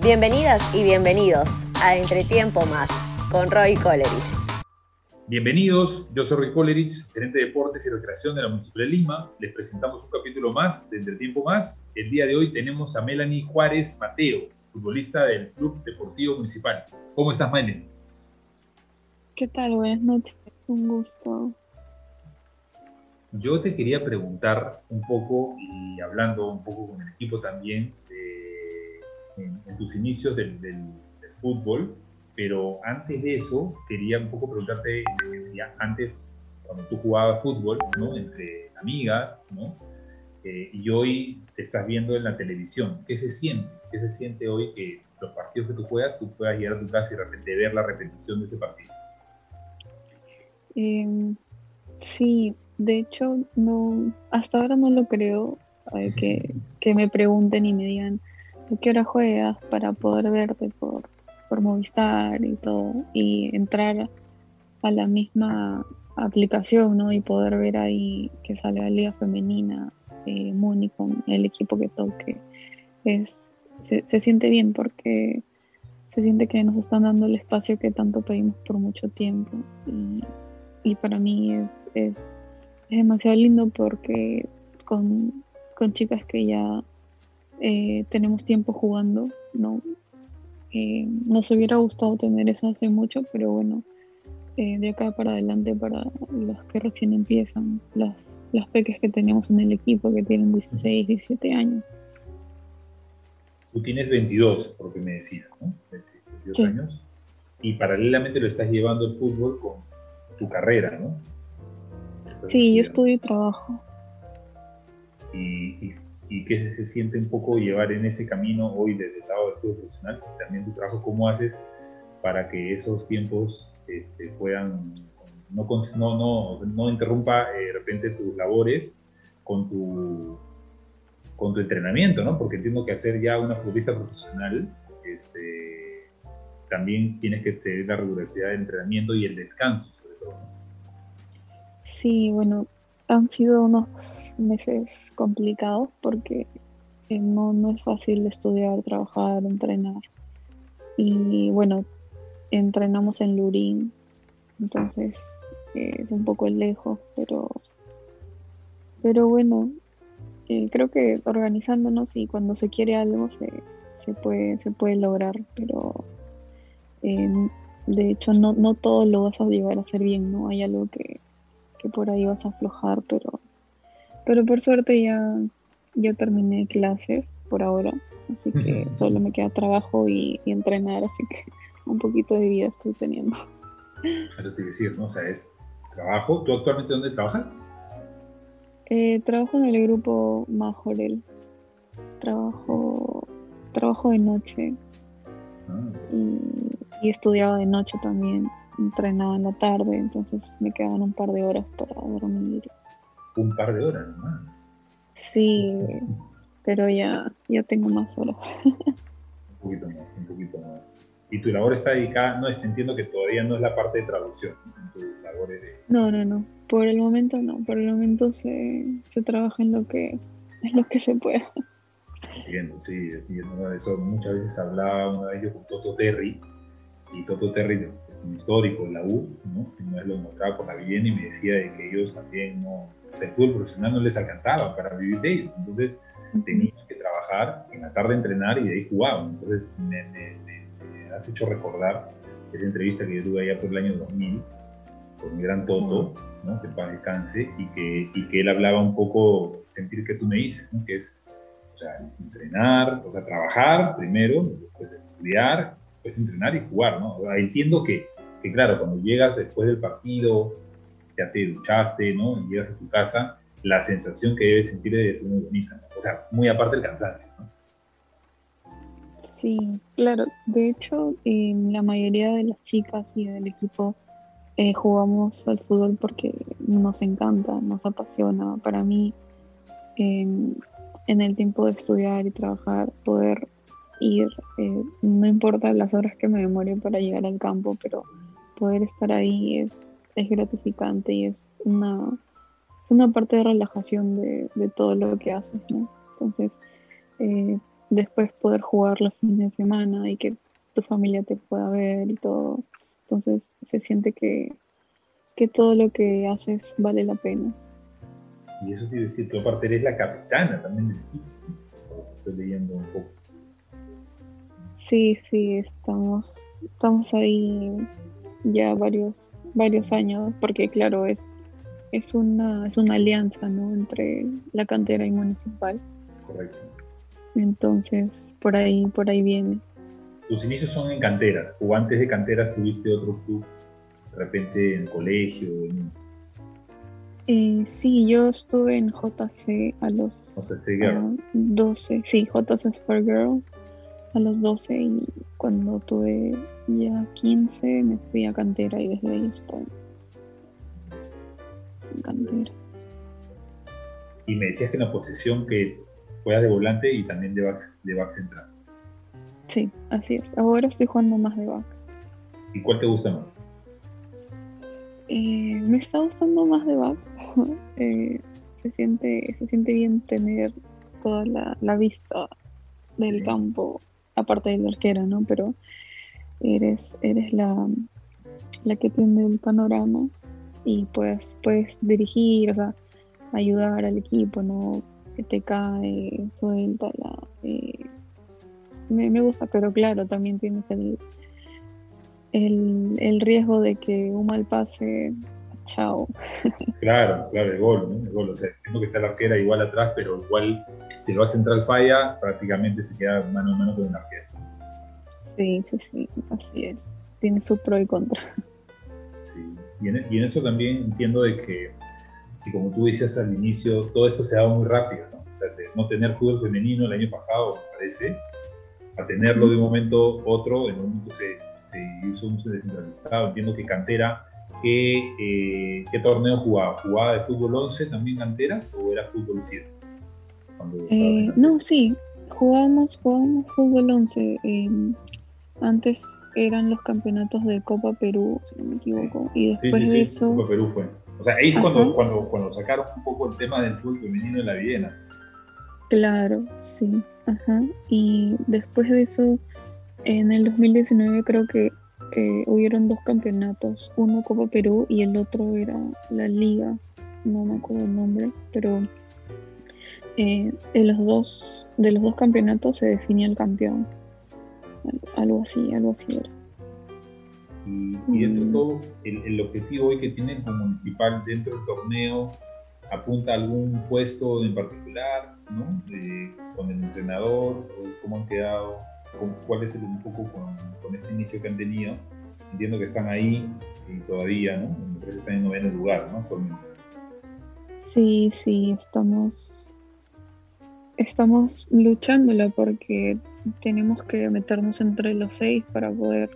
Bienvenidas y bienvenidos a Entretiempo Más con Roy Coleridge. Bienvenidos, yo soy Roy Coleridge, gerente de deportes y recreación de la Municipalidad de Lima. Les presentamos un capítulo más de Entretiempo Más. El día de hoy tenemos a Melanie Juárez Mateo, futbolista del Club Deportivo Municipal. ¿Cómo estás, Melanie? ¿Qué tal? Buenas noches, un gusto. Yo te quería preguntar un poco, y hablando un poco con el equipo también, en, tus inicios del, fútbol, pero antes de eso quería un poco preguntarte, antes cuando tú jugabas fútbol, ¿no? Entre amigas, ¿no? Eh, y hoy te estás viendo en la televisión, ¿qué se siente? ¿Qué se siente hoy que los partidos que tú juegas, tú puedas llegar a tu casa y de repente ver la repetición de ese partido? Em, sí, de hecho, no, hasta ahora no lo creo, eh, que, que me pregunten y me digan, qué hora juegas para poder verte por, por Movistar y todo, y entrar a la misma aplicación, ¿no? Y poder ver ahí que sale la Liga Femenina, eh, Muni con el equipo que toque. Es, se, siente bien porque se siente que nos están dando el espacio que tanto pedimos por mucho tiempo. Y, y para mí es, es, es, demasiado lindo porque con, con chicas que ya eh, tenemos tiempo jugando, ¿no? Eh, nos hubiera gustado tener eso hace mucho, pero bueno, eh, de acá para adelante para los que recién empiezan, las, las peques que tenemos en el equipo que tienen 16, 17 años. Tú tienes 22, porque me decías, ¿no? 22 años. Y paralelamente lo estás llevando el fútbol con tu carrera, ¿no? Sí, yo estudio y trabajo. ¿Y, y y qué se, siente un poco llevar en ese camino hoy desde el lado del fútbol profesional, también tu trabajo, cómo haces para que esos tiempos este, puedan, no, no, no, no interrumpa eh, de repente tus labores con tu, con tu entrenamiento, ¿no? Porque entiendo que hacer ya una futbolista profesional, este, también tienes que seguir la rigurosidad del entrenamiento y el descanso, sobre todo. Sí, bueno, han sido unos meses complicados porque eh, no, no es fácil estudiar, trabajar, entrenar. Y bueno, entrenamos en Lurín, entonces eh, es un poco lejos, pero, pero bueno, eh, creo que organizándonos y cuando se quiere algo se, se puede, se puede lograr, pero de hecho no, no todo lo vas a llevar a hacer bien, ¿no? Hay algo que, que por ahí vas a aflojar, pero, pero por suerte ya, ya terminé clases por ahora, así que solo me queda trabajo y, entrenar, así que un poquito de vida estoy teniendo. Eso te decir, ¿no? O sea, es trabajo. ¿Tú actualmente dónde trabajas? Eh, trabajo en el grupo Majorel. Trabajo, trabajo de noche. Ah. Y, y estudiaba de noche también entrenaba en la tarde, entonces me quedaban un par de horas para dormir. Un par de horas nomás. Sí, pero ya, ya tengo más horas. un poquito más, un poquito más. Y tu labor está dedicada, no es, entiendo que todavía no es la parte de traducción, tu labor de... No, no, no, por el momento no, por el momento se, se trabaja en lo que, en lo que se pueda. Entiendo, sí, sí, eso muchas veces hablaba una vez yo con Toto Terry, y Toto Terry un histórico de la U, ¿no? una vez lo mostraba por la vivienda y me decía de que ellos también no, o sea, el fútbol profesional no les alcanzaba para vivir de ellos, entonces tenían que trabajar, en la tarde entrenar y de ahí jugaban, entonces me, me, has hecho recordar esa entrevista que yo tuve allá por el año 2000 con mi gran Toto, ¿no? que para descanse, y que, y que él hablaba un poco, sentir que tú me dices, ¿no? que es o sea, entrenar, o sea, trabajar primero, después estudiar, después entrenar y jugar, ¿no? entiendo que que claro, cuando llegas después del partido, ya te duchaste, ¿no? Y llegas a tu casa, la sensación que debes sentir es muy bonita, O sea, muy aparte del cansancio, ¿no? Sí, claro. De hecho, la mayoría de las chicas y del equipo eh, jugamos al fútbol porque nos encanta, nos apasiona. Para mí, en el tiempo de estudiar y trabajar, poder ir, eh, no importa las horas que me demore para llegar al campo, pero poder estar ahí es, es gratificante y es una, una parte de relajación de, todo lo que haces, ¿no? Entonces, eh, después poder jugar los fines de semana y que tu familia te pueda ver y todo. Entonces se siente que, que todo lo que haces vale la pena. Y eso quiere decir que aparte eres la capitana también del equipo. Estoy leyendo un poco. Sí, sí, estamos, estamos ahí ya varios, varios años, porque claro, es, es una, es una alianza ¿no? entre la cantera y municipal. Correcto. Entonces, por ahí, por ahí viene. Tus inicios son en canteras, o antes de canteras tuviste otro club, de repente en colegio. Eh, sí, yo estuve en JC a los JC Girl. 12, sí, JC Spur Girl a los 12 y cuando tuve ya 15 me fui a cantera y desde ahí estoy en cantera. Y me decías que en la posición que juegas de volante y también de back, de back central. Sí, así es. Ahora estoy jugando más de back. ¿Y cuál te gusta más? Eh, me está gustando más de back. Eh, se, siente, se siente bien tener toda la, la vista del Sí. campo, aparte del arquero, ¿no? Pero eres, eres la, la que tiene el panorama y pues puedes dirigir, o sea, ayudar al equipo, ¿no? Que te cae, suelta la... eh, me, me gusta, pero claro, también tienes el, el, el riesgo de que un mal pase, chao. Claro, claro, el gol, ¿no? El gol. O sea, entiendo que está la arquera igual atrás, pero igual si lo va central falla, prácticamente se queda mano a mano con el arquero. Sí, sí, sí, así es. Tiene su pro y contra. Sí. Y, en, y en eso también entiendo de que, que, como tú decías al inicio, todo esto se ha dado muy rápido, ¿no? O sea, de no tener fútbol femenino el año pasado, me parece, a tenerlo de un momento a otro, en un momento se, se hizo un descentralizado. Entiendo que Cantera, ¿qué, eh, ¿qué torneo jugaba? ¿Jugaba de fútbol 11 también Canteras o era fútbol 7? Cuando estabas en Eh, no, sí, jugamos, jugamos fútbol 11. eh, antes eran los campeonatos de Copa Perú, si no me equivoco. Y Sí, después sí, de sí, eso, Copa Perú fue. O sea, ahí es cuando, cuando, cuando sacaron un poco el tema del fútbol femenino en la Viena. claro, sí. Ajá. Y después de eso, en el 2019 creo que eh, hubieron dos campeonatos. Uno Copa Perú y el otro era la Liga. No me acuerdo el nombre, pero eh, de los dos de los dos campeonatos se definía el campeón. Al- Algo así, algo así era. Y, y dentro de todo, el, objetivo hoy que tienen como municipal dentro del torneo apunta a algún puesto en particular, ¿no? Con el entrenador, cómo han quedado, cuál es el poco con, con este inicio que han tenido. Entiendo que están ahí y todavía, ¿no? Me parece que están en noveno lugar, ¿no? Sí, sí, estamos estamos luchándola porque tenemos que meternos entre los seis para poder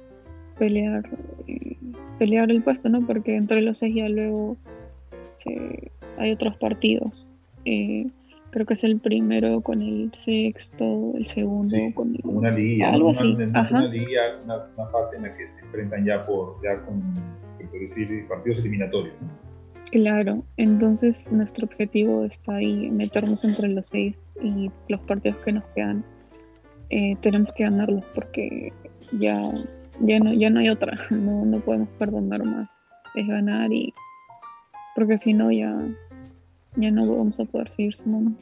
pelear eh, pelear el puesto, ¿no? Porque entre los seis ya luego se- hay otros partidos. Eh, creo que es el primero con el sexto, el segundo Sí, con el una liguilla, Algo ¿no? así, Una, una- ajá. una una, una fase en la que se enfrentan ya por ya con puede decir, partidos eliminatorios, ¿no? Claro, entonces nuestro objetivo está ahí, meternos entre los seis y los partidos que nos quedan eh, tenemos que ganarlos porque ya, ya, no, ya no hay otra, no, no podemos perdonar más, es ganar y porque si no ya, ya no vamos a poder seguir sumando.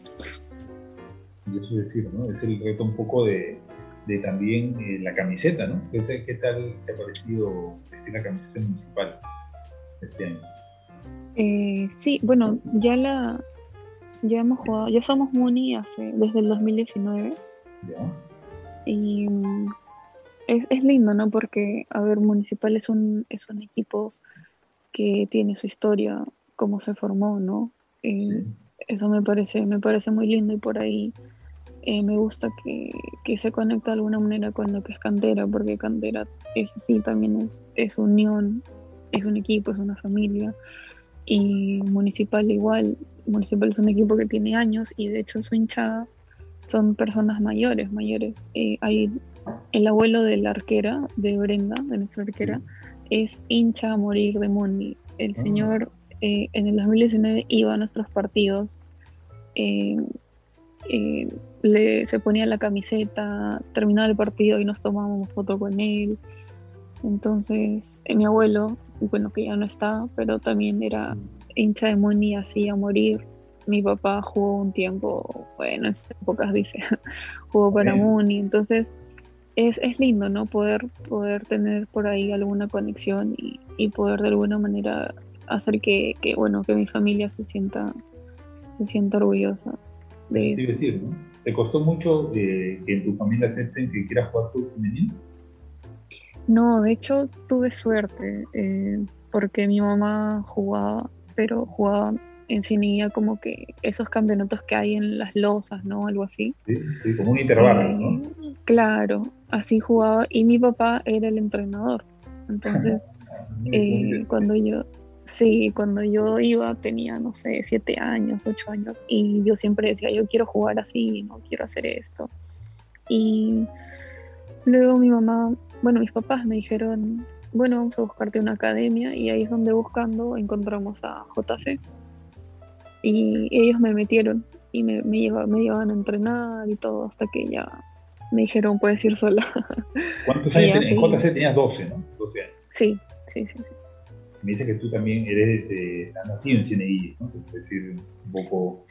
Y eso es decir, ¿no? Es el reto un poco de, de también eh, la camiseta, ¿no? ¿Qué, tal- qué tal te ha parecido vestir la camiseta municipal este año? Eh, sí, bueno, ya la ya hemos jugado, ya somos Muni hace, desde el 2019 ¿Ya? Y es, es lindo, ¿no? Porque, a ver, Municipal es un, es un equipo que tiene su historia, cómo se formó, ¿no? Eh, Sí. Eso me parece, me parece muy lindo y por ahí eh, me gusta que, que se conecta de alguna manera con lo que es Cantera, porque Cantera es así, también es, es unión, es un equipo, es una familia. Y Municipal igual, Municipal es un equipo que tiene años y de hecho su hinchada son personas mayores, mayores. Eh, hay el abuelo de la arquera, de Brenda, de nuestra arquera, es hincha a morir de Moni. El Ah. señor eh, en el 2019 iba a nuestros partidos, eh, eh, le, se ponía la camiseta, terminaba el partido y nos tomábamos foto con él. Entonces, mi abuelo, bueno, que ya no está, pero también era hincha de Muni así a morir. Mi papá jugó un tiempo, bueno, en esas épocas dice, jugó para Muni. Entonces, es, es, lindo, ¿no? Poder, poder tener por ahí alguna conexión y, y poder de alguna manera hacer que, que, bueno, que mi familia se sienta, se sienta orgullosa de eso. Decir, ¿no? ¿Te costó mucho eh, que en tu familia acepten que quieras jugar fútbol femenino? No, de hecho tuve suerte, eh, porque mi mamá jugaba, pero jugaba en Cinilla como que esos campeonatos que hay en las losas, ¿no? Algo así. Sí, sí como un intervalo, ¿no? Eh, claro, así jugaba y mi papá era el entrenador. Entonces, eh, cuando yo, sí, cuando yo iba tenía, no sé, siete años, ocho años y yo siempre decía, yo quiero jugar así, no quiero hacer esto. Y luego mi mamá bueno, mis papás me dijeron, bueno, vamos a buscarte una academia y ahí es donde buscando encontramos a JC. Y ellos me metieron y me, me, llevaban a entrenar y todo hasta que ya me dijeron, puedes ir sola. ¿Cuántos años en JC tenías? 12, ¿no? 12 años. Sí, sí, sí. Me dice que tú también eres de, nacido en CNI, ¿no? Es decir, un poco...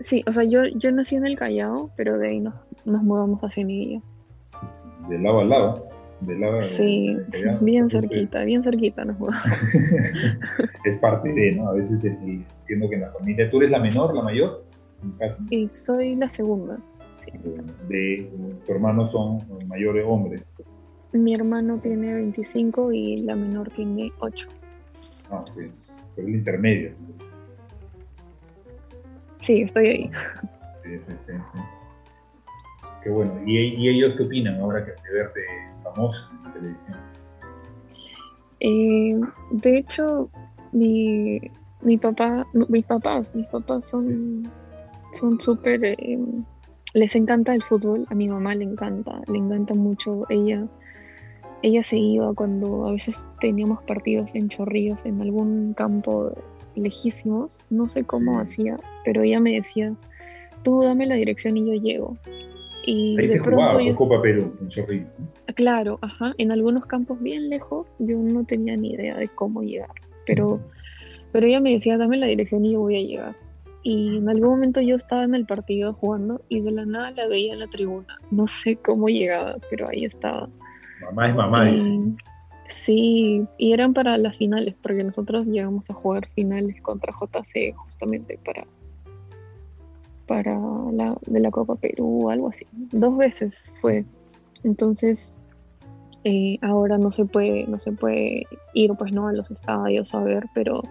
Sí, o sea, yo, yo nací en el Callao, pero de ahí nos, nos mudamos a CNI. De lado a lado sí, bien cerquita, bien cerquita nos es parte de, ¿no? A veces entiendo que en la familia, ¿tú eres la menor, la mayor? Y soy la segunda. Sí. De, ¿Tu hermano son mayores hombres? Mi hermano tiene 25 y la menor tiene 8. Ah, ok. el intermedio. Sí, estoy ahí. Sí, sí, sí. Qué bueno. ¿Y, ¿Y, ellos qué opinan ahora que de verte famoso en la televisión? Eh, de hecho, mi, mi, papá, mis papás, mis papás son son súper, eh, les encanta el fútbol, a mi mamá le encanta, le encanta mucho, ella, ella se iba cuando a veces teníamos partidos en Chorrillos, en algún campo lejísimos, no sé cómo hacía, pero ella me decía, tú dame la dirección y yo llego. Y Ahí de se pronto jugaba Copa Perú, en Chorrillos. Claro, ajá, en algunos campos bien lejos yo no tenía ni idea de cómo llegar, pero, pero ella me decía, dame la dirección y yo voy a llegar. Y en algún momento yo estaba en el partido jugando y de la nada la veía en la tribuna. No sé cómo llegaba, pero ahí estaba. Mamá es mamá, dice. Sí, y eran para las finales, porque nosotros llegamos a jugar finales contra JC justamente para, para la de la Copa Perú, algo así. Dos veces fue. Entonces, eh, ahora no se puede, no se puede ir pues no a los estadios a ver, pero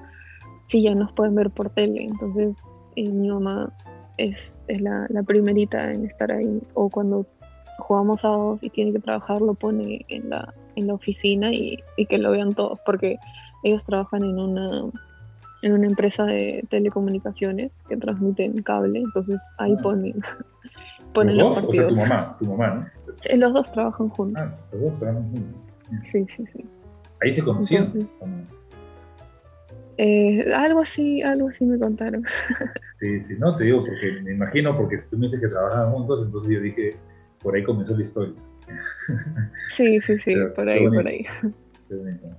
sí ya nos pueden ver por tele. Entonces, eh, mi mamá es, es la, primerita en estar ahí. O cuando jugamos a dos y tiene que trabajar, lo pone en la, en la oficina y, y que lo vean todos, porque ellos trabajan en una en una empresa de telecomunicaciones que transmiten cable, entonces ahí ah. ponen, ponen ¿Los, dos? partidos. O sea, tu mamá, tu mamá, ¿no? Sí, los dos trabajan juntos. Ah, los dos trabajan juntos. Sí, sí, sí. Ahí se conocieron. eh, algo así, algo así me contaron. sí, sí, no te digo porque me imagino porque si tú me dices que trabajaban juntos, entonces yo dije, por ahí comenzó la historia. sí, sí, sí, por ahí, por ahí.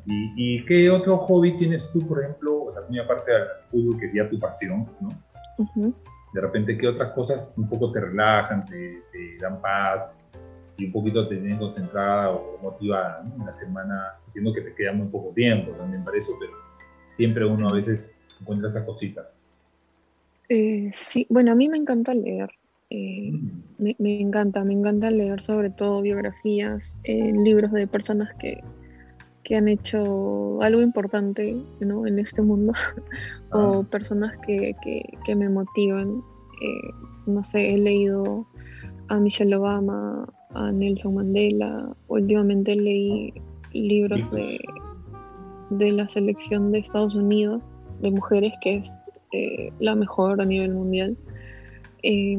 ¿Y, qué otro hobby tienes tú, por ejemplo, o sea, muy aparte del fútbol, que sería tu pasión, ¿no? De repente, ¿qué otras cosas un poco te relajan, te, dan paz y un poquito te tienen concentrada o motivada ¿no? en la semana? Entiendo que te queda muy poco tiempo también para eso, pero siempre uno a veces encuentra esas cositas. Eh, sí, bueno, a mí me encanta leer. Eh, mm. me, me, encanta, me encanta leer sobre todo biografías, eh, libros de personas que, que han hecho algo importante ¿no? en este mundo o ah. personas que, que, me motivan. Eh, no sé, he leído a Michelle Obama, a Nelson Mandela, últimamente leí libros de, de la selección de Estados Unidos de mujeres, que es la mejor a nivel mundial. Eh,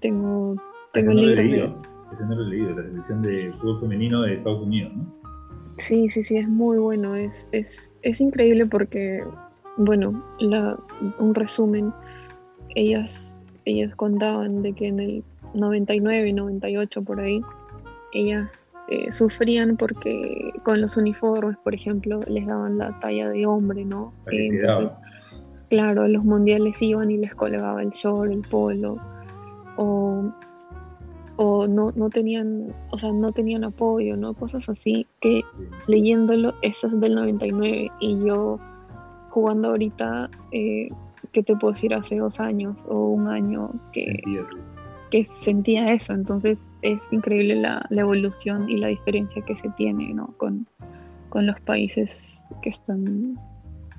tengo tengo libros de... Ese no lo he leído, la selección de fútbol femenino de Estados Unidos, ¿no? Sí, sí, sí, es muy bueno. Es, es, es increíble porque, bueno, la, un resumen, ellas, ellas contaban de que en el 99 y 98 por ahí, ellas eh, sufrían porque con los uniformes, por ejemplo, les daban la talla de hombre, ¿no? entonces, claro, los mundiales iban y les colgaba el short, el polo, o, o no, no, tenían, o sea, no tenían apoyo, ¿no? Cosas así que leyéndolo, eso es del 99 y yo jugando ahorita, eh, ¿qué te puedo decir? Hace dos años o un año que, que sentía eso. Entonces es increíble la, evolución y la diferencia que se tiene ¿no? con, con los países que están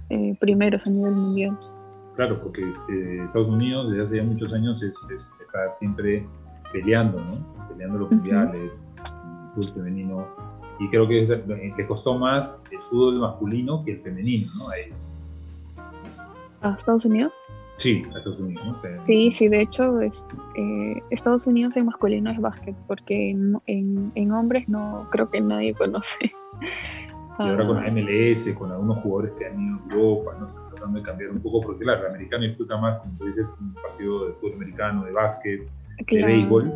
eh, primeros a nivel mundial. Claro, porque eh, Estados Unidos desde hace ya muchos años está siempre peleando, ¿no? Peleando los mundiales, el fútbol femenino. Y creo que le costó más el fútbol masculino que el femenino, ¿no? ¿A Estados Unidos? Sí, a Estados Unidos. Sí, sí, de hecho, es, eh, Estados Unidos en masculino es básquet, porque en, en, hombres no creo que nadie conoce. Sí, ahora con la ah. MLS, con algunos jugadores que han ido a Europa, ¿no? Están tratando de cambiar un poco, porque claro, el americano disfruta más, como tú dices, un partido de fútbol americano, de básquet, de béisbol,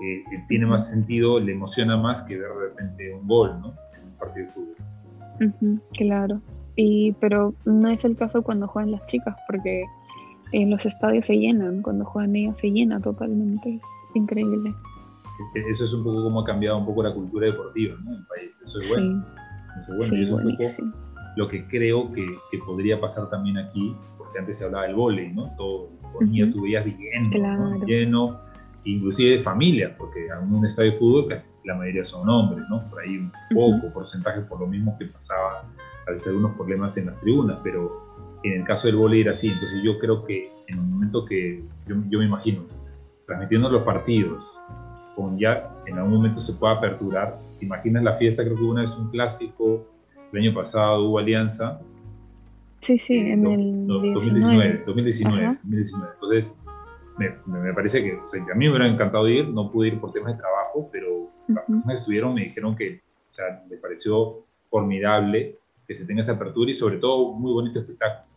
eh, tiene más sentido, le emociona más que ver de repente un gol, ¿no? En un partido de fútbol. claro. Y, pero no es el caso cuando juegan las chicas, porque en los estadios se llenan, cuando juegan ellas se llena totalmente, es, increíble. E-, eso es un poco como ha cambiado un poco la cultura deportiva ¿no? en el país, eso es bueno. Es bueno. y es un poco lo que creo que, que, podría pasar también aquí, porque antes se hablaba del vóley, ¿no? Todo, ponía, uh tú veías lleno, lleno, inclusive de familias, porque en un estadio de fútbol casi la mayoría son hombres, ¿no? Por ahí un poco porcentaje por lo mismo que pasaba a veces algunos problemas en las tribunas, pero en el caso del vóley era así. Entonces yo creo que en el momento que, yo, me imagino, transmitiendo los partidos, con ya en algún momento se pueda aperturar, ¿te imaginas la fiesta? Creo que una vez un clásico, el año pasado hubo alianza. Sí, sí, en el 2019. 2019, 2019. Entonces, me, me, parece que a mí me hubiera encantado ir, no pude ir por temas de trabajo, pero las personas que estuvieron me dijeron que, o sea, me pareció formidable que se tenga esa apertura y sobre todo muy bonito espectáculo.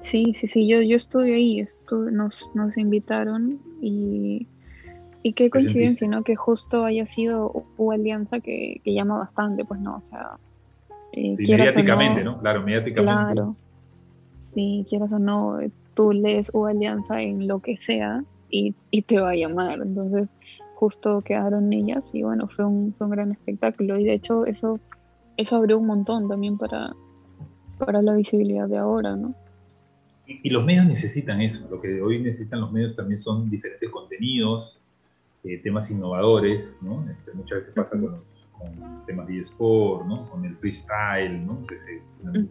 Sí, sí, sí, yo, yo estuve ahí, estuve, nos, nos invitaron y, y qué coincidencia, ¿no? Que justo haya sido U Alianza que, que llama bastante, pues no, o sea... Eh, sí, mediáticamente, no, Claro, mediáticamente. Claro, sí, quieras o no, tú lees U Alianza en lo que sea y, y te va a llamar, entonces justo quedaron ellas y bueno, fue un, fue un gran espectáculo y de hecho eso, eso abrió un montón también para, para la visibilidad de ahora, ¿no? y, los medios necesitan eso. Lo que hoy necesitan los medios también son diferentes contenidos, eh, temas innovadores, ¿no? Este, muchas veces pasa con, los, temas de eSport, ¿no? Con el freestyle, ¿no? Que se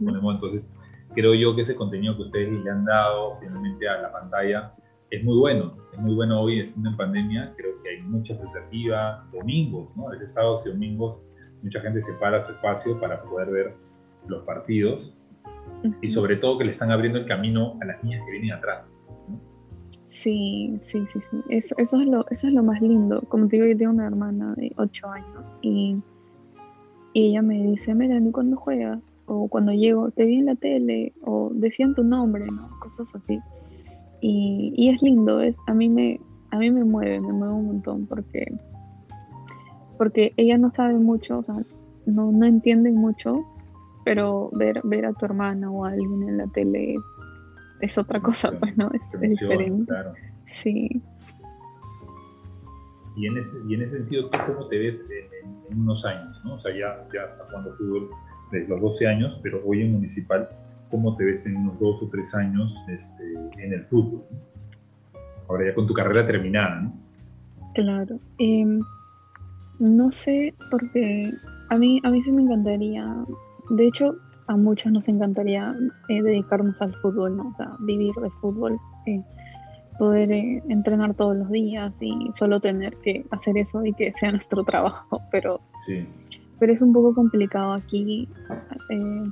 ponemos, entonces, creo yo que ese contenido que ustedes le han dado finalmente a la pantalla es muy bueno. Es muy bueno hoy, estando en pandemia, creo que hay mucha expectativa. Domingos, ¿no? A veces sábados y domingos, mucha gente se para su espacio para poder ver los partidos y sobre todo que le están abriendo el camino a las niñas que vienen atrás. Sí, sí, sí, sí. Eso, eso, es lo, eso es lo más lindo. Como te digo, yo tengo una hermana de 8 años y, ella me dice, mira, ni cuando juegas o cuando llego, te vi en la tele o decían tu nombre, ¿no? Cosas así. Y, y es lindo, es, a, mí me, a mí me mueve, me mueve un montón porque, porque ella no sabe mucho, o sea, no, no entienden mucho, pero ver, ver a tu hermana o a alguien en la tele es otra cosa, pues, ¿no? Es, diferente. Sí. Y en, ese, y en ese sentido, ¿tú cómo te ves en, unos años? ¿no? O sea, ya, ya está jugando fútbol desde los 12 años, pero hoy en Municipal, ¿cómo te ves en unos dos o tres años este, en el fútbol? Ahora ya con tu carrera terminada, ¿no? Claro. Em, no sé, porque a mí, a mí sí me encantaría de hecho, a muchas nos encantaría eh, dedicarnos al fútbol, ¿no? o sea, vivir de fútbol, eh, poder eh, entrenar todos los días y solo tener que hacer eso y que sea nuestro trabajo, pero, pero es un poco complicado aquí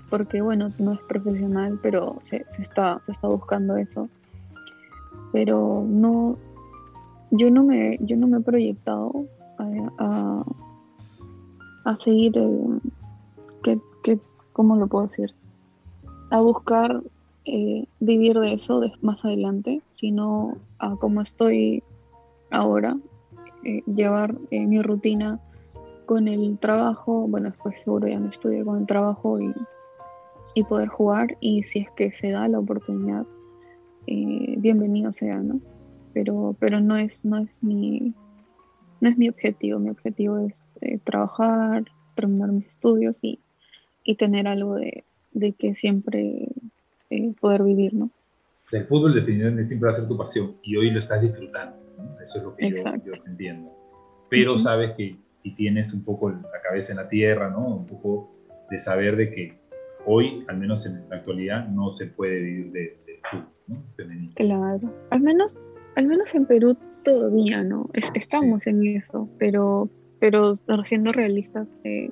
porque, bueno, no es profesional, pero se, está, se está buscando eso. Pero no, yo no me, yo no me he proyectado a, a, seguir que que, ¿cómo lo puedo decir? A buscar eh, vivir de eso más adelante, sino a como estoy ahora, eh, llevar eh, mi rutina con el trabajo, bueno, después seguro ya no estudio con el trabajo y, y poder jugar y si es que se da la oportunidad, bienvenido sea, ¿no? Pero, pero no es, no es mi, no es mi objetivo, mi objetivo es trabajar, terminar mis estudios y, y tener algo de, de que siempre poder vivir, ¿no? el fútbol definitivamente siempre va a ser tu pasión y hoy lo estás disfrutando. Eso es lo que yo, entiendo. Pero sabes que y tienes un poco la cabeza en la tierra, ¿no? Un poco de saber de que hoy, al menos en la actualidad, no se puede vivir de, fútbol, ¿no? Femenino. Claro. Al menos, al menos en Perú todavía, ¿no? estamos en eso, pero, pero siendo realistas, eh,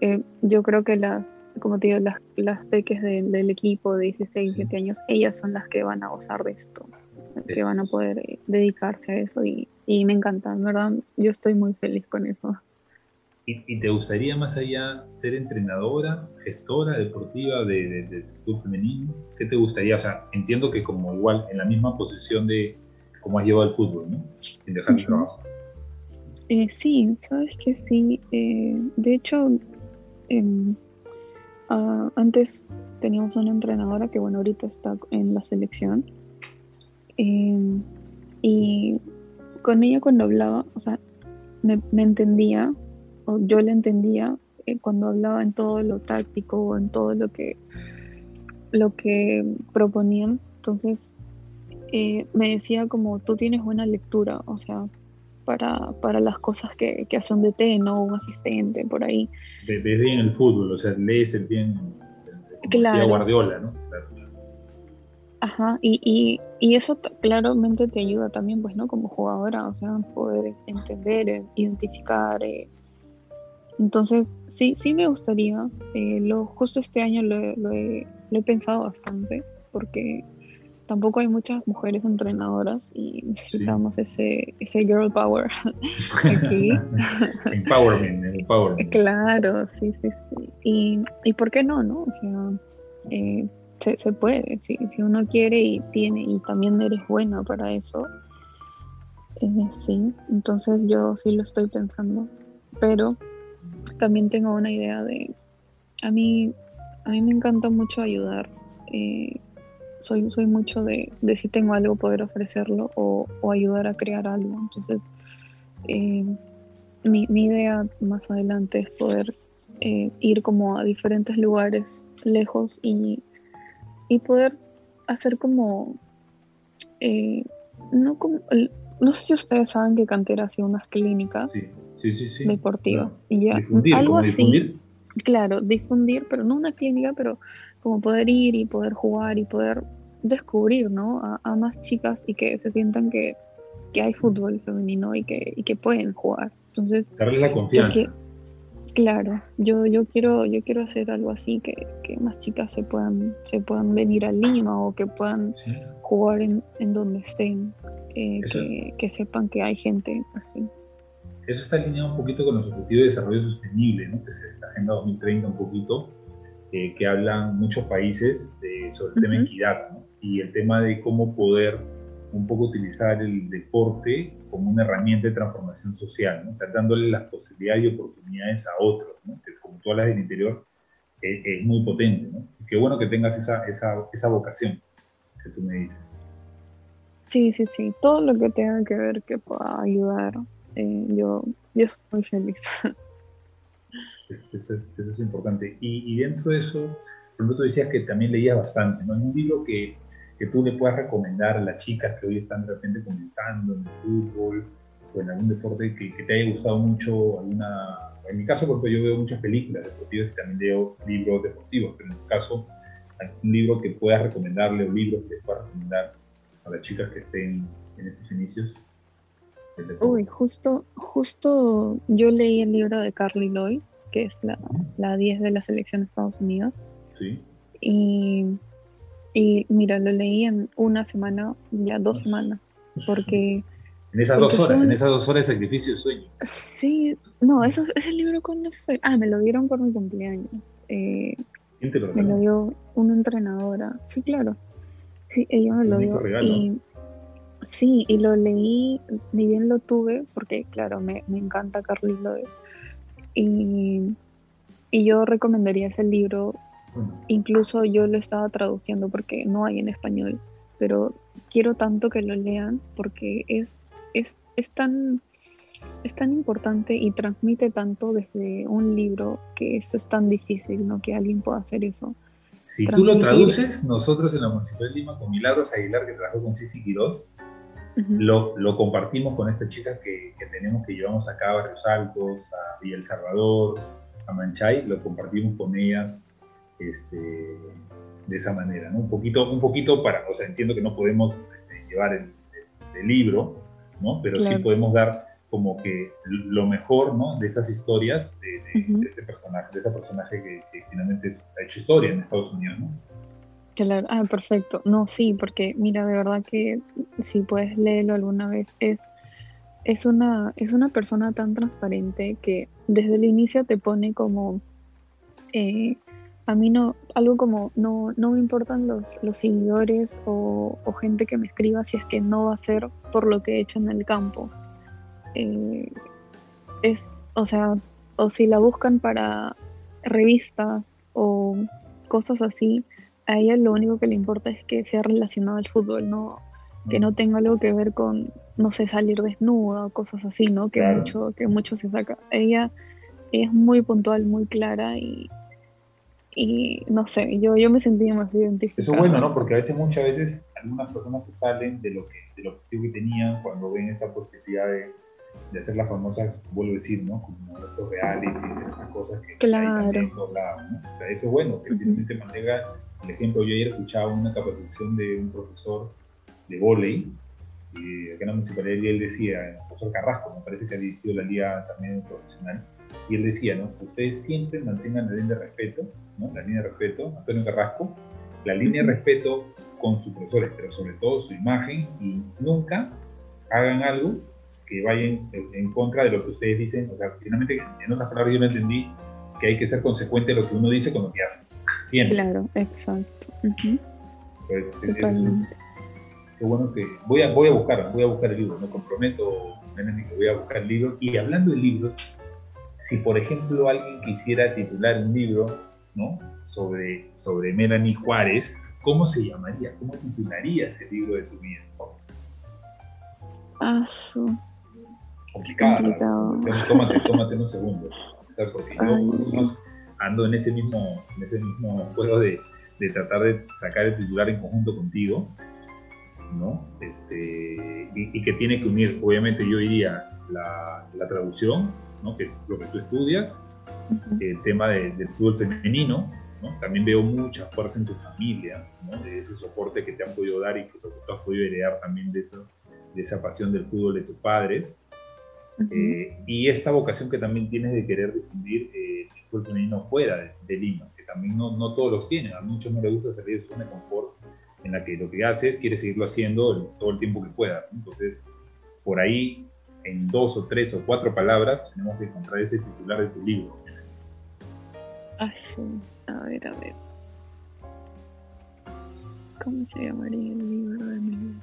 eh, yo creo que las como te digo, las, las peques del equipo de 16, 17 años, ellas son las que van a gozar de esto, que van a poder eh, dedicarse a eso y, y, me encanta, en verdad, yo estoy muy feliz con eso. ¿Y, te gustaría más allá ser entrenadora, gestora deportiva de, de, club femenino? ¿Qué te gustaría? O sea, entiendo que como igual en la misma posición de cómo has llevado el fútbol, ¿no? Sin dejar el trabajo. Eh, sí, sabes que sí. Eh, de hecho, Ah, antes teníamos una entrenadora que, bueno, ahorita está en la selección. Em, y con ella cuando hablaba, o sea, me, entendía, o yo le entendía eh, cuando hablaba en todo lo táctico o en todo lo que, lo que proponían. Entonces, eh, me decía como, tú tienes buena lectura, o sea, para, para las cosas que, que hacen de té, ¿no? Un asistente por ahí. Ves bien el fútbol, o sea, lees el bien, claro. Guardiola, ¿no? Ajá, y, y, y, eso claramente te ayuda también, pues, ¿no? Como jugadora, o sea, poder entender, eh, identificar. Eh. Entonces, sí, sí me gustaría. Eh, lo, justo este año lo, lo, he, lo he pensado bastante, porque tampoco hay muchas mujeres entrenadoras y necesitamos ese, ese girl power aquí. empowerment, empowerment. Claro, sí, sí, sí. Y, y por qué no, ¿no? O sea, eh, se, se, puede, si, si uno quiere y tiene y también eres buena para eso. Eh, sí, entonces yo sí lo estoy pensando, pero también tengo una idea de, a mí, a mí me encanta mucho ayudar. Eh, soy, soy mucho de, de, si tengo algo poder ofrecerlo o, o ayudar a crear algo. Entonces, eh, mi, mi, idea más adelante es poder eh, ir como a diferentes lugares lejos y, y poder hacer como, eh, no como, no sé si ustedes saben que Cantera hacía unas clínicas deportivas y ya algo así. Claro, difundir, pero no una clínica, pero como poder ir y poder jugar y poder descubrir, ¿no? A, más chicas y que se sientan que, hay fútbol femenino y que, y que pueden jugar. Entonces, darle la confianza. claro, yo, yo quiero, yo quiero hacer algo así, que, más chicas se puedan, se puedan venir a Lima o que puedan jugar en, donde estén, eh, que, que, sepan que hay gente así. Eso está alineado un poquito con los objetivos de desarrollo sostenible, ¿no? que es la Agenda 2030 un poquito, que hablan muchos países sobre el tema de equidad ¿no? y el tema de cómo poder un poco utilizar el deporte como una herramienta de transformación social, ¿no? o sea, dándole las posibilidades y oportunidades a otros, ¿no? que como tú hablas del interior, es, es muy potente. ¿no? Qué bueno que tengas esa, esa, esa vocación que tú me dices. Sí, sí, sí, todo lo que tenga que ver que pueda ayudar, eh, yo, yo muy feliz. Eso es, eso es importante. Y, y, dentro de eso, por ejemplo, tú decías que también leías bastante, ¿no? En un libro que, que tú le puedas recomendar a las chicas que hoy están de repente comenzando en el fútbol o en algún deporte que, que te haya gustado mucho, alguna... En mi caso, porque yo veo muchas películas deportivas y también leo libros deportivos, pero en tu caso, un libro que puedas recomendarle o libros que puedas recomendar a las chicas que estén en estos inicios. Uy, justo, justo yo leí el libro de Carly Lloyd, que es la, la 10 de la selección de Estados Unidos. Sí. Y, y mira, lo leí en una semana, ya dos semanas, porque... En esas dos horas, en esas dos horas de sacrificio de sueño. Sí, no, eso, ese libro cuando fue... Ah, me lo dieron por mi cumpleaños. Eh, ¿Quién te lo Me lo dio una entrenadora. Sí, claro. Sí, ella me lo dio. Y, Sí, y lo leí, ni bien lo tuve, porque claro, me, me encanta Carlos Loe. Y, y yo recomendaría ese libro, incluso yo lo estaba traduciendo porque no hay en español, pero quiero tanto que lo lean porque es, es, es tan es tan importante y transmite tanto desde un libro que eso es tan difícil, ¿no? Que alguien pueda hacer eso. Si tú lo traduces, nosotros en la Municipalidad de Lima, con Milagros Aguilar, que trabajó con Cici Quirós, lo, lo, compartimos con estas chicas que, que, tenemos, que llevamos acá a Barrios Altos, a Villa El Salvador, a Manchay, lo compartimos con ellas este, de esa manera, ¿no? Un poquito, un poquito para, o sea, entiendo que no podemos este, llevar el, el, libro, ¿no? Pero sí podemos dar como que lo mejor, ¿no? De esas historias de, este personaje, de ese personaje que, finalmente ha hecho historia en Estados Unidos, ¿no? Claro, ah, perfecto. No, sí, porque mira, de verdad que si puedes leerlo alguna vez, es, es, una, es una persona tan transparente que desde el inicio te pone como, eh, a mí no, algo como, no, no me importan los, los seguidores o, gente que me escriba si es que no va a ser por lo que he hecho en el campo eh, es, o sea, o si la buscan para revistas o cosas así, a ella lo único que le importa es que sea relacionado al fútbol, no que no tenga algo que ver con, no sé, salir desnuda o cosas así, ¿no? Que mucho, que mucho se saca. Ella, es muy puntual, muy clara y, y no sé, yo, yo me sentí más identificada. Eso es bueno, ¿no? Porque a veces, muchas veces, algunas personas se salen de lo que, de lo que tenían cuando ven esta posibilidad de de hacer las famosas, vuelvo a decir, ¿no? Como estos reales y esas cosas que claro. hay ¿no? o sea, eso es bueno, que finalmente mantenga el ejemplo. Yo ayer escuchaba una capacitación de un profesor de volei, y acá en la municipalidad y él decía, el profesor Carrasco, me parece que ha dirigido la liga también profesional, y él decía, ¿no? Ustedes siempre mantengan la línea de respeto, ¿no? La línea de respeto, Antonio Carrasco, la línea de respeto con sus profesores, pero sobre todo su imagen, y nunca hagan algo que vayan en contra de lo que ustedes dicen. O sea, finalmente, en otras palabras, yo no entendí que hay que ser consecuente de lo que uno dice con lo que hace. Siempre. Claro, exacto. pues, qué bueno que voy a, voy a buscar, voy a buscar el libro, me comprometo, que voy a buscar el libro. Y hablando de libros, si por ejemplo alguien quisiera titular un libro ¿no? sobre, sobre Melanie Juárez, ¿cómo se llamaría? ¿Cómo titularía ese libro de tu vida? Ah, su complicada. Tómate, tómate unos segundos. Porque yo ando en ese mismo, en ese mismo juego de, de, tratar de sacar el titular en conjunto contigo, ¿no? Este, y, que tiene que unir, obviamente yo diría, la, la, traducción, ¿no? Que es lo que tú estudias, el tema del fútbol femenino, ¿no? También veo mucha fuerza en tu familia, ¿no? De ese soporte que te han podido dar y que tú has podido heredar también de, eso, de esa pasión del fútbol de tus padres. Eh, y esta vocación que también tienes de querer difundir eh, fútbol femenino fuera de, Lima, que también no, no, todos los tienen, a muchos no les gusta salir de su zona de confort, en la que lo que haces quiere seguirlo haciendo todo el tiempo que pueda. Entonces, por ahí, en dos o tres o cuatro palabras, tenemos que encontrar ese titular de tu libro. Ah, A ver, a ver. ¿Cómo se llamaría el libro de mi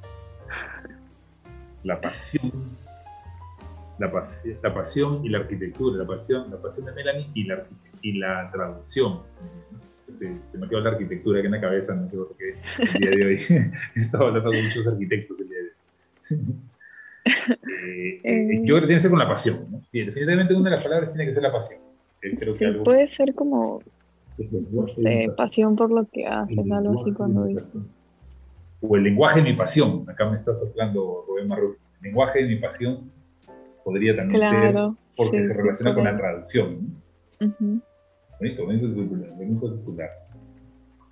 La pasión la, la, pasión y la arquitectura, la pasión, la pasión de Melanie y la, y la traducción. Se, me quedó la arquitectura aquí en la cabeza, no sé por qué el día de hoy he estado hablando con muchos arquitectos el día de hoy. Eh, eh, yo creo que tiene que ser con la pasión. ¿no? Y definitivamente una de las palabras tiene que ser la pasión. Creo sí, puede ser como pasión por lo que haces, algo así cuando dices. O el lenguaje de mi pasión. Acá me está soplando Rubén Marrufo. El lenguaje de mi pasión podría también ser porque se relaciona con la traducción. ¿no? Bonito, bonito titular,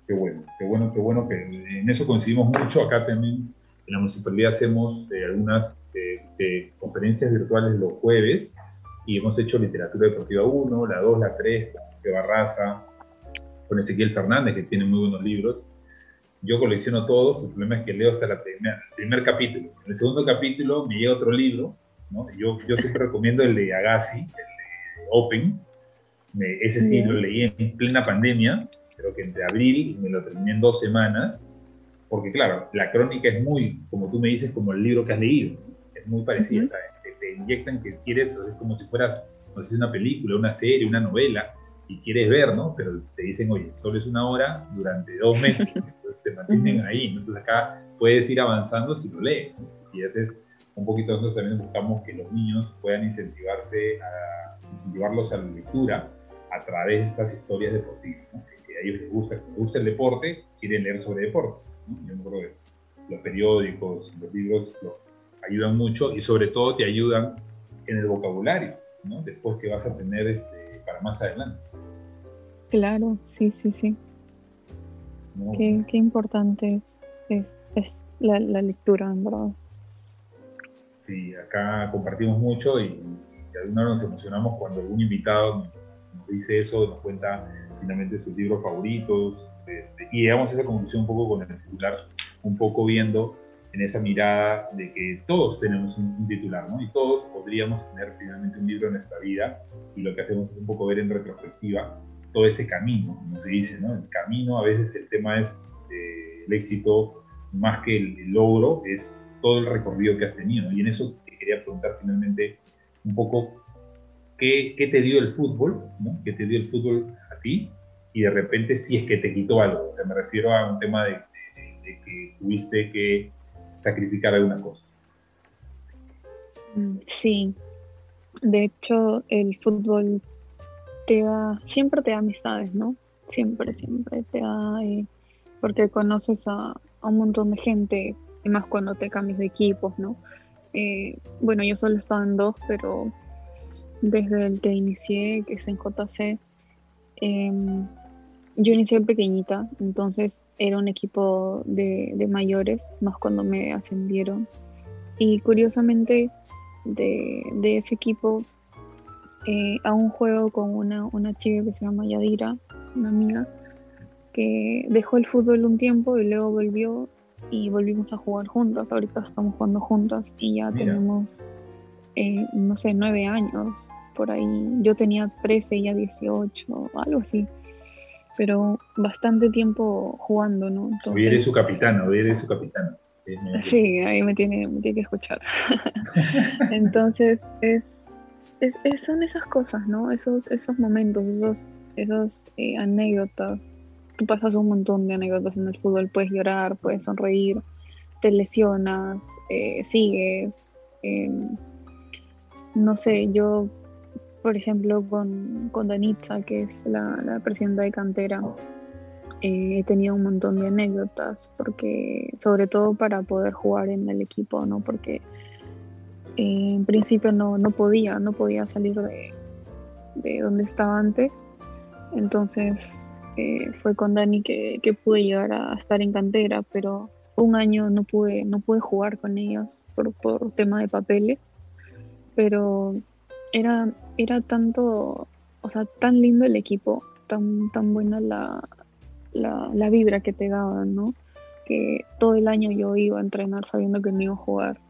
Qué bueno, qué bueno, qué bueno que en eso coincidimos mucho. Acá también en la municipalidad hacemos eh, algunas eh, conferencias virtuales los jueves y hemos hecho literatura deportiva 1, la 2, la 3, con Barraza, con Ezequiel Fernández, que tiene muy buenos libros. Yo colecciono todos, el problema es que leo hasta la el primer capítulo. En el segundo capítulo me llega otro libro yo, yo siempre recomiendo el de Agassi, el de Open. ese sí lo leí en plena pandemia, creo que entre abril me lo terminé en dos semanas. porque claro, la crónica es muy, como tú me dices, como el libro que has leído, es muy parecida, te, inyectan que quieres, es como si fueras, no sé, una película, una serie, una novela, y quieres ver, ¿no? Pero te dicen, oye, solo es una hora durante dos meses, entonces te mantienen ahí, entonces acá puedes ir avanzando si lo lees, y ese es un poquito nosotros también buscamos que los niños puedan incentivarse a incentivarlos a la lectura a través de estas historias deportivas, que, a ellos les gusta, les gusta el deporte, quieren leer sobre deporte. Yo me acuerdo que los periódicos, los libros los ayudan mucho y sobre todo te ayudan en el vocabulario, ¿no? después que vas a tener este, para más adelante. Claro, sí, sí, sí. qué, pues. qué, importante es, es, la, la, lectura, en verdad. Sí, acá compartimos mucho y, y algunos nos emocionamos cuando algún invitado nos dice eso, nos cuenta finalmente sus libros favoritos, este, y llegamos a esa conclusión un poco con el titular, un poco viendo en esa mirada de que todos tenemos un, titular, ¿no? Y todos podríamos tener finalmente un libro en nuestra vida y lo que hacemos es un poco ver en retrospectiva todo ese camino, como se dice, ¿no? El camino, a veces el tema es eh, el éxito más que el, logro, es todo el recorrido que has tenido. Y en eso te quería preguntar finalmente un poco qué, qué te dio el fútbol, ¿no? ¿Qué te dio el fútbol a ti? y de repente si es que te quitó algo. O sea, me refiero a un tema de, que tuviste que sacrificar alguna cosa. Mm, sí, de hecho el fútbol te da, siempre te da amistades, ¿no? Siempre, siempre te da, eh, porque conoces a, un montón de gente, más cuando te cambias de equipos, ¿no? Eh, bueno, yo solo estaba en dos, pero desde el que inicié, que es en JC, em, yo inicié pequeñita, entonces era un equipo de, mayores, más cuando me ascendieron. Y curiosamente, de, ese equipo, eh, aún juego con una, una chica que se llama Yadira, una amiga, que dejó el fútbol un tiempo y luego volvió y volvimos a jugar juntas. Ahorita estamos jugando juntas y ya tenemos, eh, no sé, nueve años por ahí. Yo tenía 13, ella 18, algo así pero bastante tiempo jugando, ¿no? Entonces, hoy eres su capitán, hoy eres su capitán. Sí, ahí me tiene, me tiene que escuchar. Entonces, es, es, son esas cosas, ¿no? Esos, esos momentos, esos, esos eh, anécdotas. Tú pasas un montón de anécdotas en el fútbol, puedes llorar, puedes sonreír, te lesionas, eh, sigues. Em, no sé, yo por ejemplo, con, con Danitza, que es la, presidenta de cantera, eh, he tenido un montón de anécdotas, porque sobre todo para poder jugar en el equipo, ¿no? Porque eh, en principio no, no, podía, no podía salir de, de donde estaba antes. Entonces eh, fue con Dani que, que, pude llegar a estar en cantera, pero un año no pude, no pude jugar con ellos por, por tema de papeles. Pero era, era tanto, o sea, tan lindo el equipo, tan, tan buena la, la, vibra que te daban, ¿no? Que todo el año yo iba a entrenar sabiendo que me iba a jugar.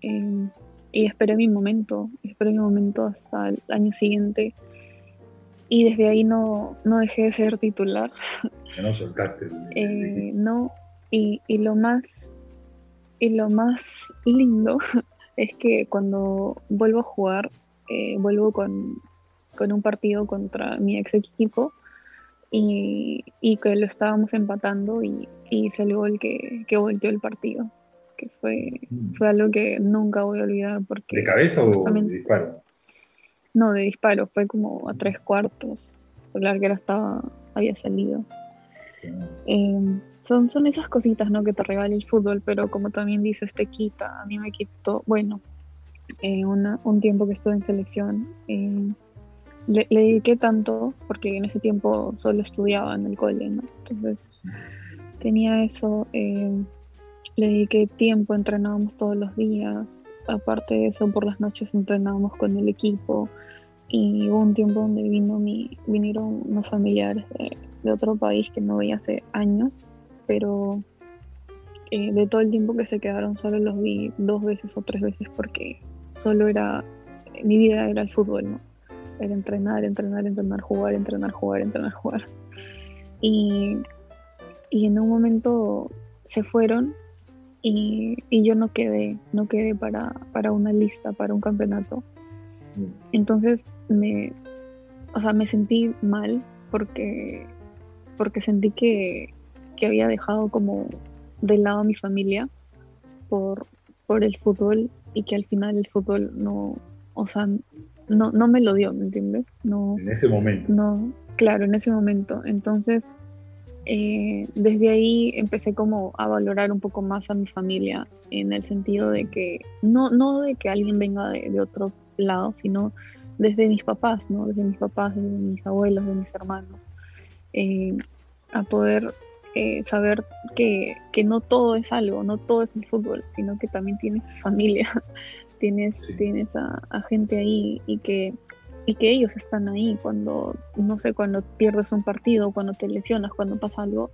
Em, y esperé mi momento, esperé mi momento hasta el año siguiente. Y desde ahí no, no dejé de ser titular. Ya no soltaste. Eh, no, y, y, lo más, y lo más lindo es que cuando vuelvo a jugar, eh, vuelvo con, un partido contra mi ex equipo y, que lo estábamos empatando y, y salió el que, que volteó el partido, que fue, mm. fue algo que nunca voy a olvidar. Porque ¿De cabeza o de disparo? No, de disparo, fue como a tres cuartos, la arquera estaba, había salido. Em, son, son esas cositas ¿no? que te regala el fútbol, pero como también dices, te quita. A mí me quitó, bueno, eh, un tiempo que estuve en selección. Eh, le, dediqué tanto, porque en ese tiempo solo estudiaba en el cole, Entonces tenía eso, eh, le dediqué tiempo, entrenábamos todos los días, aparte de eso por las noches entrenábamos con el equipo y hubo un tiempo donde vino mi, vinieron unos familiares de, de otro país que no veía hace años, pero de todo el tiempo que se quedaron solo los vi dos veces o tres veces porque solo era, mi vida era el fútbol, ¿no? Era entrenar, entrenar, entrenar, jugar, entrenar, jugar, entrenar, jugar. Y, y en un momento se fueron y, yo no quedé, no quedé para, para una lista, para un campeonato. Entonces me, o sea, me sentí mal porque, porque sentí que, que había dejado como de lado a mi familia por, por el fútbol y que al final el fútbol no, o sea, no, no me lo dio, ¿me entiendes? No, en ese momento. No, claro, en ese momento. Entonces, eh, desde ahí empecé como a valorar un poco más a mi familia en el sentido de que, no, no de que alguien venga de, otro lado, sino desde mis papás, ¿no? Desde mis papás, desde mis abuelos, de mis hermanos, eh, a poder eh, saber que, que, no todo es algo, no todo es el fútbol, sino que también tienes familia, tienes, tienes a, gente ahí y que, y que ellos están ahí cuando, no sé, cuando pierdes un partido, cuando te lesionas, cuando pasa algo,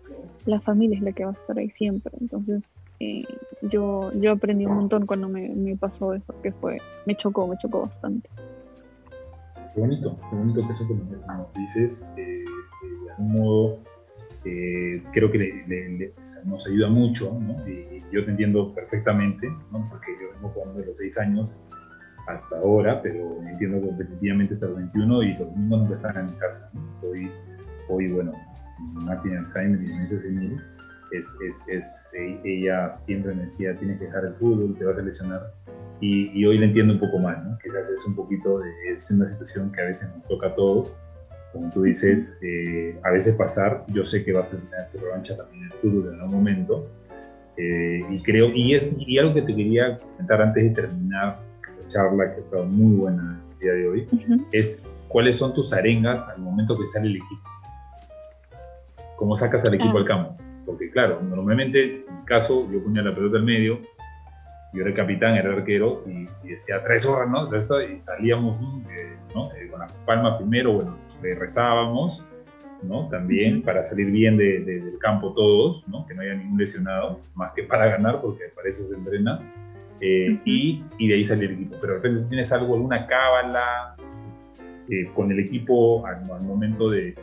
la familia es la que va a estar ahí siempre. Entonces, eh, yo, yo aprendí un montón cuando me, me, pasó eso, que fue, me chocó, me chocó bastante. Qué bonito, qué bonito que eso que nos dices, eh, de algún modo eh, creo que nos ayuda mucho, ¿no? y, yo te entiendo perfectamente, ¿no? porque yo vengo jugando de los 6 años hasta ahora, pero entiendo competitivamente hasta los 21 y los mismos nunca están en mi casa. Hoy, hoy, bueno, Martin Alzheimer y Inés Senil, es, es, es, e, ella siempre me decía, tienes que dejar el fútbol, te vas a lesionar. Y, y, hoy le entiendo un poco más, ¿no? Quizás es un poquito, de, es una situación que a veces nos toca a todos, como tú dices, eh, a veces pasar, yo sé que vas a tener tu revancha también en el fútbol en algún momento, eh, y creo, y, es, y algo que te quería comentar antes de terminar la charla, que ha estado muy buena el día de hoy, es cuáles son tus arengas al momento que sale el equipo. ¿Cómo sacas al equipo ah. al campo? Porque claro, normalmente, en mi caso, yo ponía la pelota al medio, yo era el capitán, era el arquero, y, decía tres horas, ¿no? Y salíamos ¿no? con la palma primero, bueno, rezábamos, ¿no? También para salir bien del campo todos, ¿no? Que no haya ningún lesionado, más que para ganar, porque para eso se entrena. Eh, y, y, de ahí salir el equipo. Pero de repente tienes algo, alguna cábala eh, con el equipo al, momento de,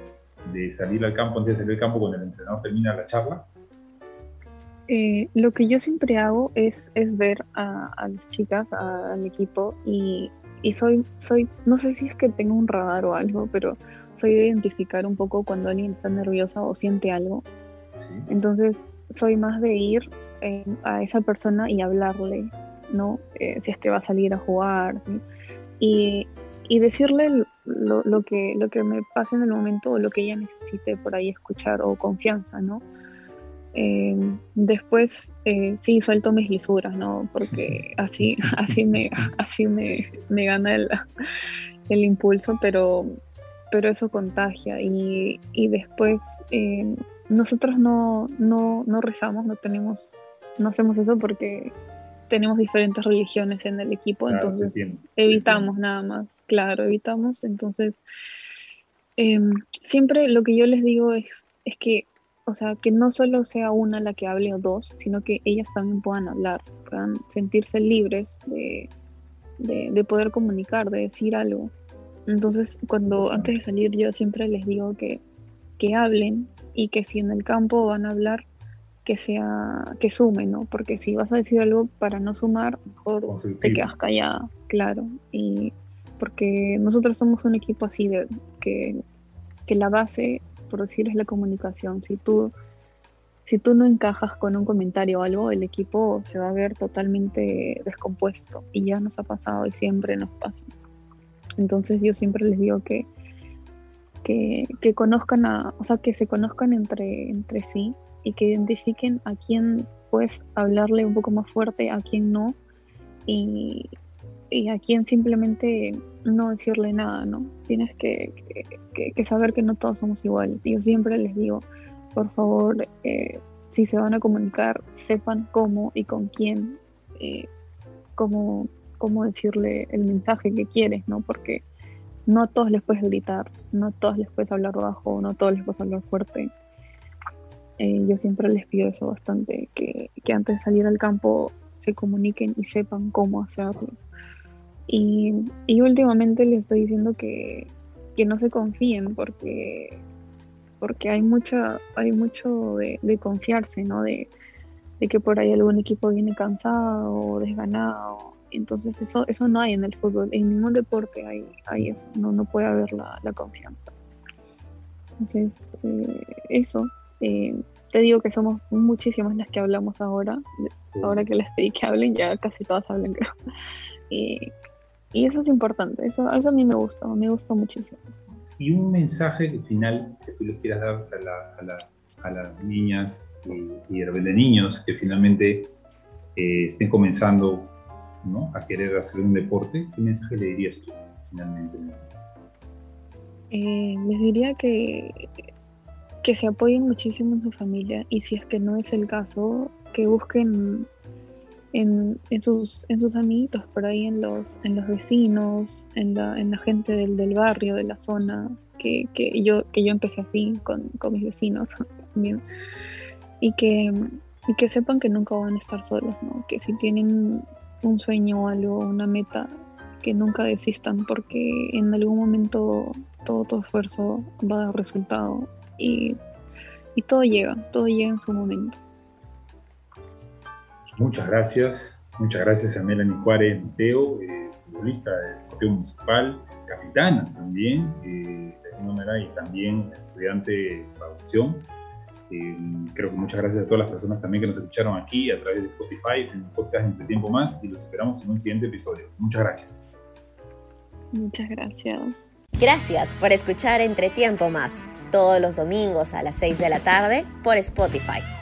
de, salir al campo, antes de salir al campo, cuando el entrenador termina la charla. Eh, lo que yo siempre hago es, es ver a, a las chicas, al equipo y y soy, soy, no sé si es que tengo un radar o algo, pero soy de identificar un poco cuando alguien está nerviosa o siente algo. Entonces, soy más de ir eh, a esa persona y hablarle, ¿no? Eh, si es que va a salir a jugar, y, y, decirle lo, lo, que, lo que me pasa en el momento o lo que ella necesite por ahí escuchar o confianza, ¿no? Eh, después eh, sí suelto mis lisuras, ¿no? Porque así, así me, así me, me gana el, el, impulso, pero, pero eso contagia. Y, y después eh, nosotros no, no, no rezamos, no tenemos, no hacemos eso porque tenemos diferentes religiones en el equipo, entonces evitamos nada más, claro, evitamos. Entonces, em, siempre lo que yo les digo es, es que o sea, que no solo sea una la que hable o dos, sino que ellas también puedan hablar, puedan sentirse libres de, de, poder comunicar, de decir algo. Entonces, cuando antes de salir yo siempre les digo que, que hablen y que si en el campo van a hablar, que sea, que sumen, ¿no? Porque si vas a decir algo para no sumar, mejor te quedas callada, claro. Y porque nosotros somos un equipo así de que, que la base por decir, es la comunicación. Si tú, si tú no encajas con un comentario o algo, el equipo se va a ver totalmente descompuesto. Y ya nos ha pasado y siempre nos pasa. Entonces yo siempre les digo que, que, que conozcan a, o sea, que se conozcan entre, entre sí y que identifiquen a quién puedes hablarle un poco más fuerte, a quién no. Y, a quién simplemente no decirle nada, ¿no? Tienes que, saber que no todos somos iguales. Yo siempre les digo, por favor, eh, si se van a comunicar, sepan cómo y con quién, eh, cómo, cómo decirle el mensaje que quieres, ¿no? Porque no a todos les puedes gritar, no a todos les puedes hablar bajo, no a todos les puedes hablar fuerte. Eh, yo siempre les pido eso bastante, que, que antes de salir al campo se comuniquen y sepan cómo hacerlo. Y, últimamente les estoy diciendo que, no se confíen porque, porque hay, mucha, hay mucho de, confiarse, ¿no? De, de que por ahí algún equipo viene cansado o desganado. Entonces eso, eso no hay en el fútbol, en ningún deporte hay, hay eso, no, no puede haber la, confianza. Entonces, eh, eso, eh, te digo que somos muchísimas las que hablamos ahora, ahora que les pedí que hablen, ya casi todas hablan creo. Y, y eso es importante, eso, eso a mí me gusta, me gusta muchísimo. Y un mensaje final que tú les quieras dar a, las, a las, niñas y, y, de niños que finalmente eh, estén comenzando ¿no? a querer hacer un deporte, ¿qué mensaje le dirías tú finalmente? Eh, les diría que, que se apoyen muchísimo en su familia y si es que no es el caso, que busquen en, sus, en sus amiguitos, por ahí en los, en los vecinos, en la, en la gente del, del barrio, de la zona, que, que, yo, que yo empecé así con, con mis vecinos también. Y que, y que sepan que nunca van a estar solos, ¿no? que si tienen un sueño o algo, una meta, que nunca desistan porque en algún momento todo tu esfuerzo va a dar resultado y, y todo llega, todo llega en su momento. Muchas gracias. Muchas gracias a Melanie Juárez Mateo, eh, futbolista del Deportivo Municipal, capitana también eh, de y también estudiante de traducción. Eh, creo que muchas gracias a todas las personas también que nos escucharon aquí a través de Spotify, en el podcast Entre Tiempo Más, y los esperamos en un siguiente episodio. Muchas gracias. Muchas gracias. Gracias por escuchar Entre Tiempo Más, todos los domingos a las 6 de la tarde por Spotify.